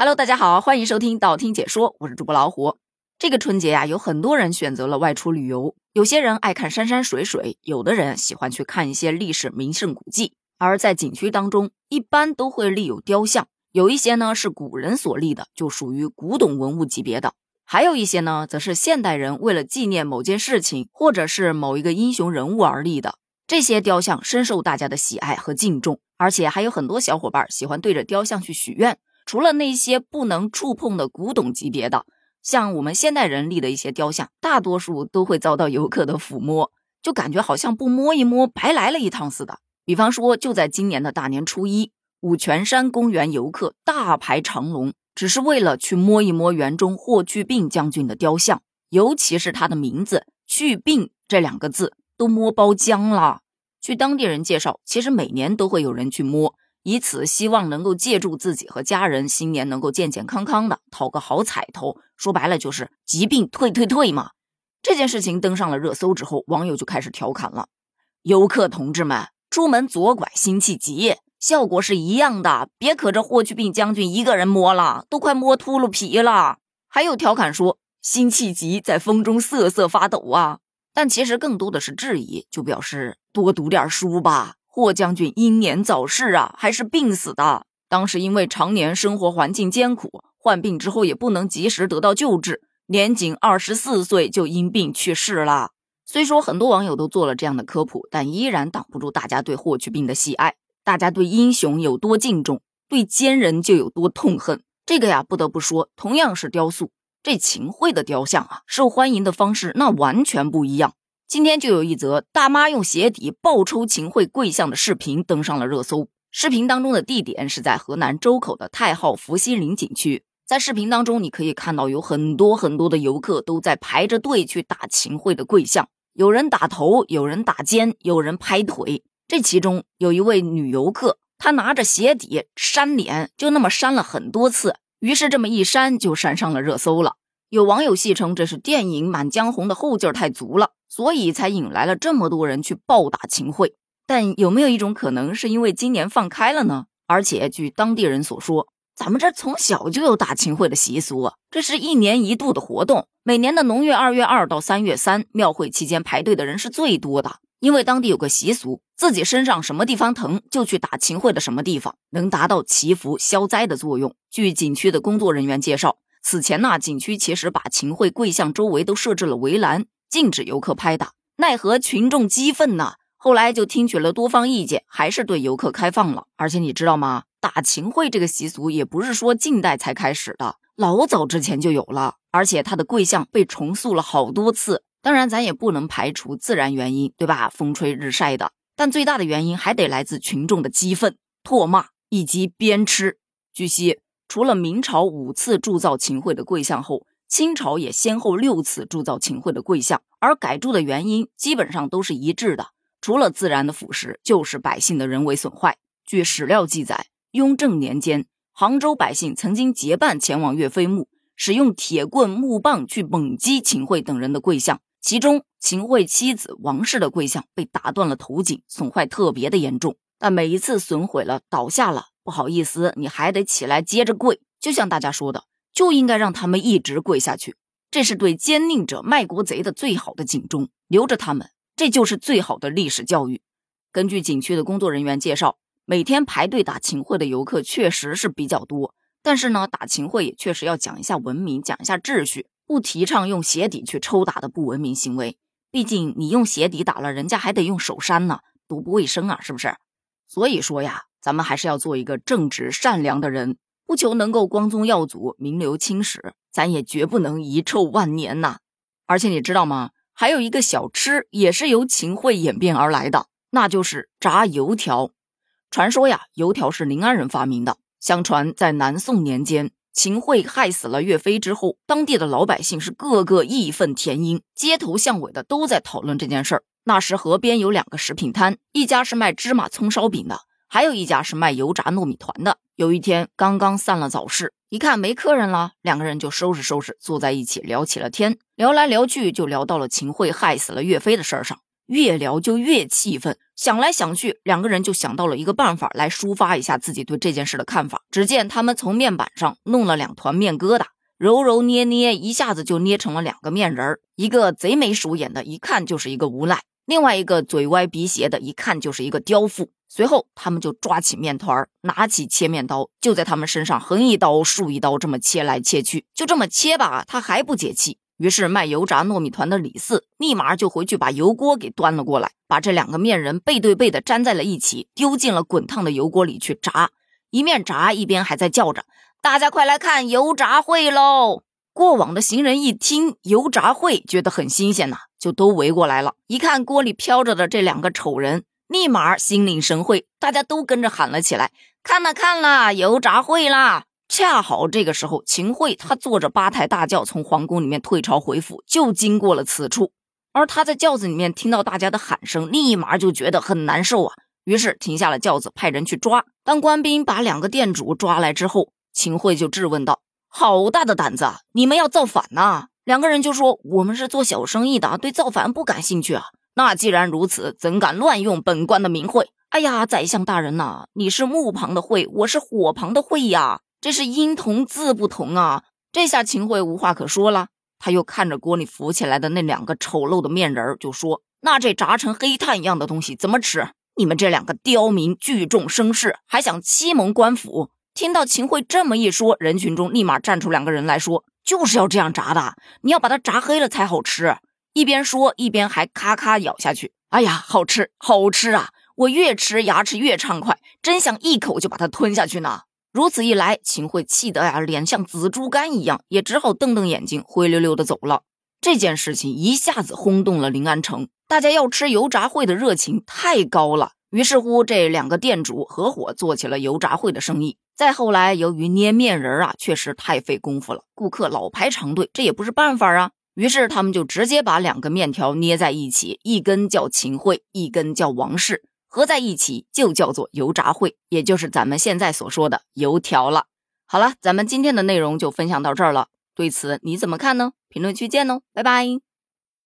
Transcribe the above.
Hello，大家好，欢迎收听道听解说，我是主播老虎。这个春节呀，有很多人选择了外出旅游，有些人爱看山山水水，有的人喜欢去看一些历史名胜古迹。而在景区当中，一般都会立有雕像，有一些呢是古人所立的，就属于古董文物级别的；还有一些呢，则是现代人为了纪念某件事情或者是某一个英雄人物而立的。这些雕像深受大家的喜爱和敬重，而且还有很多小伙伴喜欢对着雕像去许愿。除了那些不能触碰的古董级别的，像我们现代人立的一些雕像，大多数都会遭到游客的抚摸，就感觉好像不摸一摸白来了一趟似的。比方说，就在今年的大年初一，五泉山公园游客大排长龙，只是为了去摸一摸园中霍去病将军的雕像，尤其是他的名字“去病”这两个字，都摸包浆了。据当地人介绍，其实每年都会有人去摸。以此希望能够借助自己和家人新年能够健健康康的讨个好彩头，说白了就是疾病退退退嘛。这件事情登上了热搜之后，网友就开始调侃了：游客同志们，出门左拐辛弃疾，效果是一样的，别可着霍去病将军一个人摸了，都快摸秃噜皮了。还有调侃说辛弃疾在风中瑟瑟发抖啊，但其实更多的是质疑，就表示多读点书吧。霍将军英年早逝啊，还是病死的。当时因为常年生活环境艰苦，患病之后也不能及时得到救治，年仅二十四岁就因病去世了。虽说很多网友都做了这样的科普，但依然挡不住大家对霍去病的喜爱。大家对英雄有多敬重，对奸人就有多痛恨。这个呀，不得不说，同样是雕塑，这秦桧的雕像啊，受欢迎的方式那完全不一样。今天就有一则大妈用鞋底暴抽秦桧跪像的视频登上了热搜。视频当中的地点是在河南周口的太昊伏羲陵景区。在视频当中，你可以看到有很多很多的游客都在排着队去打秦桧的跪像，有人打头，有人打肩，有人拍腿。这其中有一位女游客，她拿着鞋底扇脸，就那么扇了很多次，于是这么一扇就扇上了热搜了。有网友戏称这是电影《满江红》的后劲儿太足了。所以才引来了这么多人去暴打秦桧，但有没有一种可能是因为今年放开了呢？而且据当地人所说，咱们这从小就有打秦桧的习俗，这是一年一度的活动。每年的农月二月二到三月三，庙会期间排队的人是最多的，因为当地有个习俗，自己身上什么地方疼就去打秦桧的什么地方，能达到祈福消灾的作用。据景区的工作人员介绍，此前呢，景区其实把秦桧跪像周围都设置了围栏。禁止游客拍打，奈何群众激愤呐。后来就听取了多方意见，还是对游客开放了。而且你知道吗？打秦桧这个习俗也不是说近代才开始的，老早之前就有了。而且他的跪像被重塑了好多次。当然，咱也不能排除自然原因，对吧？风吹日晒的。但最大的原因还得来自群众的激愤、唾骂以及鞭笞。据悉，除了明朝五次铸造秦桧的跪像后，清朝也先后六次铸造秦桧的跪像，而改铸的原因基本上都是一致的，除了自然的腐蚀，就是百姓的人为损坏。据史料记载，雍正年间，杭州百姓曾经结伴前往岳飞墓，使用铁棍、木棒去猛击秦桧等人的跪像，其中秦桧妻子王氏的跪像被打断了头颈，损坏特别的严重。但每一次损毁了、倒下了，不好意思，你还得起来接着跪。就像大家说的。就应该让他们一直跪下去，这是对奸佞者、卖国贼的最好的警钟。留着他们，这就是最好的历史教育。根据景区的工作人员介绍，每天排队打秦桧的游客确实是比较多，但是呢，打秦桧也确实要讲一下文明，讲一下秩序，不提倡用鞋底去抽打的不文明行为。毕竟你用鞋底打了，人家还得用手扇呢，多不卫生啊，是不是？所以说呀，咱们还是要做一个正直善良的人。不求能够光宗耀祖、名留青史，咱也绝不能遗臭万年呐！而且你知道吗？还有一个小吃也是由秦桧演变而来的，那就是炸油条。传说呀，油条是临安人发明的。相传在南宋年间，秦桧害死了岳飞之后，当地的老百姓是个个义愤填膺，街头巷尾的都在讨论这件事儿。那时河边有两个食品摊，一家是卖芝麻葱烧饼的。还有一家是卖油炸糯米团的。有一天，刚刚散了早市，一看没客人了，两个人就收拾收拾，坐在一起聊起了天。聊来聊去，就聊到了秦桧害死了岳飞的事儿上。越聊就越气愤。想来想去，两个人就想到了一个办法来抒发一下自己对这件事的看法。只见他们从面板上弄了两团面疙瘩，揉揉捏捏，一下子就捏成了两个面人儿。一个贼眉鼠眼的，一看就是一个无赖；另外一个嘴歪鼻斜的，一看就是一个刁妇。随后，他们就抓起面团，拿起切面刀，就在他们身上横一刀、竖一刀，这么切来切去。就这么切吧，他还不解气。于是卖油炸糯米团的李四立马就回去把油锅给端了过来，把这两个面人背对背的粘在了一起，丢进了滚烫的油锅里去炸。一面炸一边还在叫着：“大家快来看油炸会喽！”过往的行人一听油炸会，觉得很新鲜呐，就都围过来了。一看锅里飘着的这两个丑人。立马心领神会，大家都跟着喊了起来：“看了看了，油炸会啦！”恰好这个时候，秦桧他坐着八抬大轿从皇宫里面退朝回府，就经过了此处。而他在轿子里面听到大家的喊声，立马就觉得很难受啊，于是停下了轿子，派人去抓。当官兵把两个店主抓来之后，秦桧就质问道：“好大的胆子，你们要造反呐？”两个人就说：“我们是做小生意的，对造反不感兴趣啊。”那既然如此，怎敢乱用本官的名讳？哎呀，宰相大人呐，你是木旁的会，我是火旁的会呀，这是音同字不同啊！这下秦桧无话可说了，他又看着锅里浮起来的那两个丑陋的面人儿，就说：“那这炸成黑炭一样的东西怎么吃？你们这两个刁民聚众生事，还想欺蒙官府？”听到秦桧这么一说，人群中立马站出两个人来说：“就是要这样炸的，你要把它炸黑了才好吃。”一边说一边还咔咔咬下去，哎呀，好吃，好吃啊！我越吃牙齿越畅快，真想一口就把它吞下去呢。如此一来，秦桧气得呀，脸像紫竹竿一样，也只好瞪瞪眼睛，灰溜溜的走了。这件事情一下子轰动了临安城，大家要吃油炸烩的热情太高了。于是乎，这两个店主合伙做起了油炸烩的生意。再后来，由于捏面人啊，确实太费功夫了，顾客老排长队，这也不是办法啊。于是他们就直接把两个面条捏在一起，一根叫秦桧，一根叫王氏，合在一起就叫做油炸烩，也就是咱们现在所说的油条了。好了，咱们今天的内容就分享到这儿了，对此你怎么看呢？评论区见哦，拜拜。